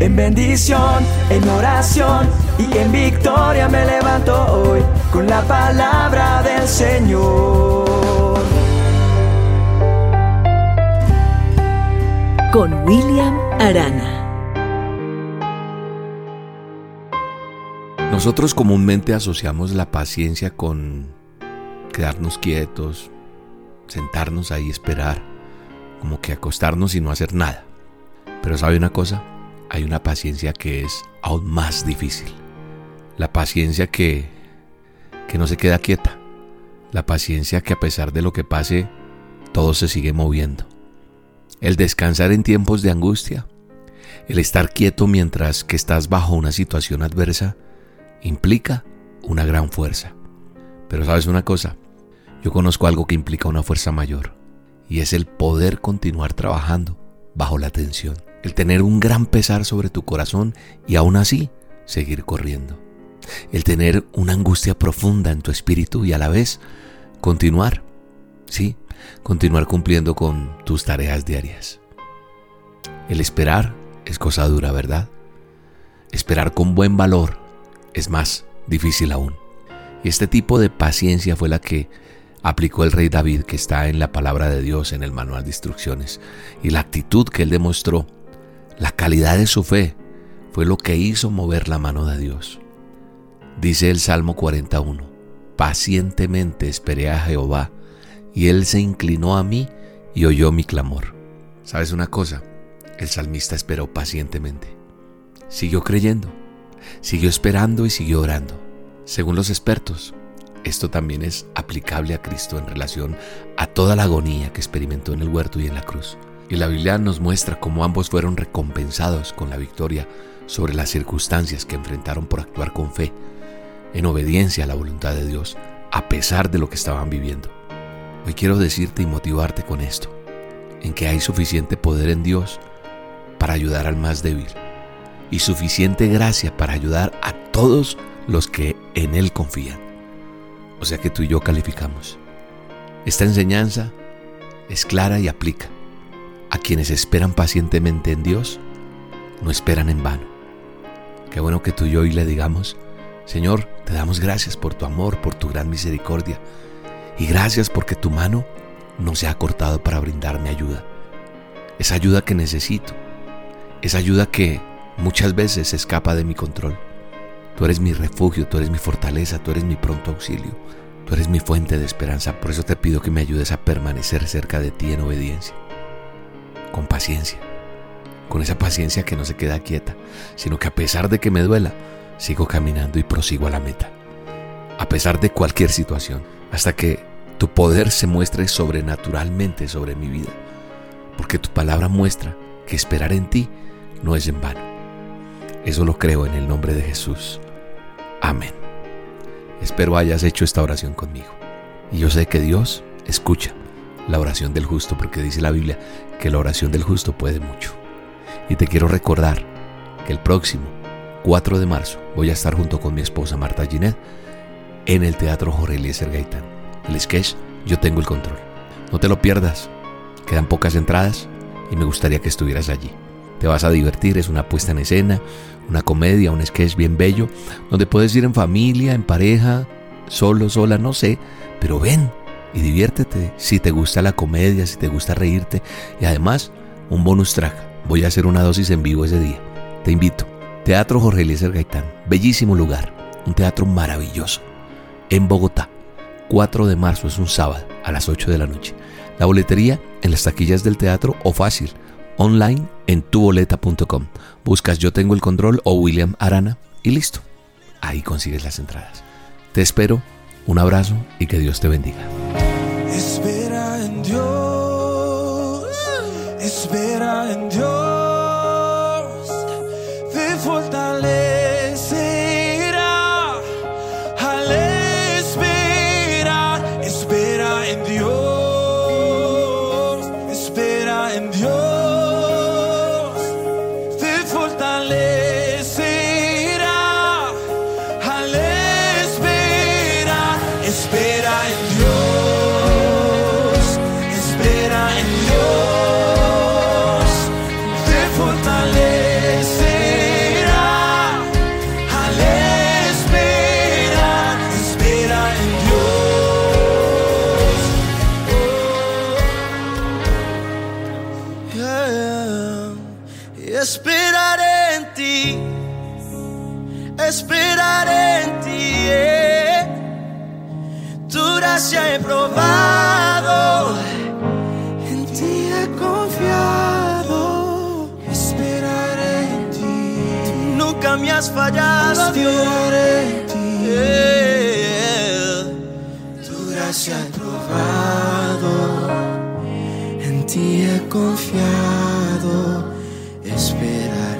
En bendición, en oración y en victoria me levanto hoy con la palabra del Señor. Con William Arana. Nosotros comúnmente asociamos la paciencia con quedarnos quietos, sentarnos ahí y esperar, como que acostarnos y no hacer nada. Pero ¿sabe una cosa? Hay una paciencia que es aún más difícil. La paciencia que, que no se queda quieta. La paciencia que a pesar de lo que pase, todo se sigue moviendo. El descansar en tiempos de angustia. El estar quieto mientras que estás bajo una situación adversa implica una gran fuerza. Pero sabes una cosa, yo conozco algo que implica una fuerza mayor, y es el poder continuar trabajando bajo la tensión, el tener un gran pesar sobre tu corazón y aún así seguir corriendo, el tener una angustia profunda en tu espíritu y a la vez continuar, sí, continuar cumpliendo con tus tareas diarias. El esperar es cosa dura, ¿verdad? Esperar con buen valor es más difícil aún. Y este tipo de paciencia fue la que aplicó el rey David que está en la palabra de Dios en el manual de instrucciones. Y la actitud que él demostró, la calidad de su fe, fue lo que hizo mover la mano de Dios. Dice el Salmo 41, pacientemente esperé a Jehová, y él se inclinó a mí y oyó mi clamor. ¿Sabes una cosa? El salmista esperó pacientemente. Siguió creyendo Siguió esperando y siguió orando. Según los expertos, esto también es aplicable a Cristo en relación a toda la agonía que experimentó en el huerto y en la cruz. Y la Biblia nos muestra cómo ambos fueron recompensados con la victoria sobre las circunstancias que enfrentaron por actuar con fe, en obediencia a la voluntad de Dios, a pesar de lo que estaban viviendo. Hoy quiero decirte y motivarte con esto, en que hay suficiente poder en Dios para ayudar al más débil y suficiente gracia para ayudar a todos los que en Él confían. O sea que tú y yo calificamos. Esta enseñanza es clara y aplica. Quienes esperan pacientemente en Dios, no esperan en vano. Qué bueno que tú y yo hoy le digamos, Señor, te damos gracias por tu amor, por tu gran misericordia, y gracias porque tu mano no se ha cortado para brindarme ayuda. Esa ayuda que necesito, esa ayuda que muchas veces escapa de mi control. Tú eres mi refugio, tú eres mi fortaleza, tú eres mi pronto auxilio, tú eres mi fuente de esperanza. Por eso te pido que me ayudes a permanecer cerca de ti en obediencia, con paciencia, con esa paciencia que no se queda quieta, sino que a pesar de que me duela, sigo caminando y prosigo a la meta. A pesar de cualquier situación, hasta que tu poder se muestre sobrenaturalmente sobre mi vida. Porque tu palabra muestra que esperar en ti no es en vano. Eso lo creo en el nombre de Jesús. Amén. Espero hayas hecho esta oración conmigo. Y yo sé que Dios escucha la oración del justo porque dice la Biblia que la oración del justo puede mucho. Y te quiero recordar que el próximo 4 de marzo voy a estar junto con mi esposa Marta Ginet en el Teatro Jorge Eliezer Gaitán. El sketch Yo tengo el control. No te lo pierdas. Quedan pocas entradas y me gustaría que estuvieras allí. Te vas a divertir, es una puesta en escena, una comedia, un sketch bien bello, donde puedes ir en familia, en pareja, solo, sola, no sé, pero ven y diviértete si te gusta la comedia, si te gusta reírte y además un bonus track. Voy a hacer una dosis en vivo ese día. Te invito. Teatro Jorge Eliezer Gaitán, bellísimo lugar, un teatro maravilloso, en Bogotá. 4 de marzo es un sábado a las 8 de la noche. La boletería en las taquillas del teatro o fácil online en tuboleta.com. Buscas Yo tengo el control o William Arana y listo. Ahí consigues las entradas. Te espero, un abrazo y que Dios te bendiga. Dios, espera en Dios, te fortalecerá al esperar, espera en Dios, espera en Dios. Esperaré en ti, esperaré en ti. Tu gracia he probado, en ti he confiado, esperaré en ti. Nunca me has fallado, esperaré en ti. Tu gracia he probado, en ti he confiado, esperaré en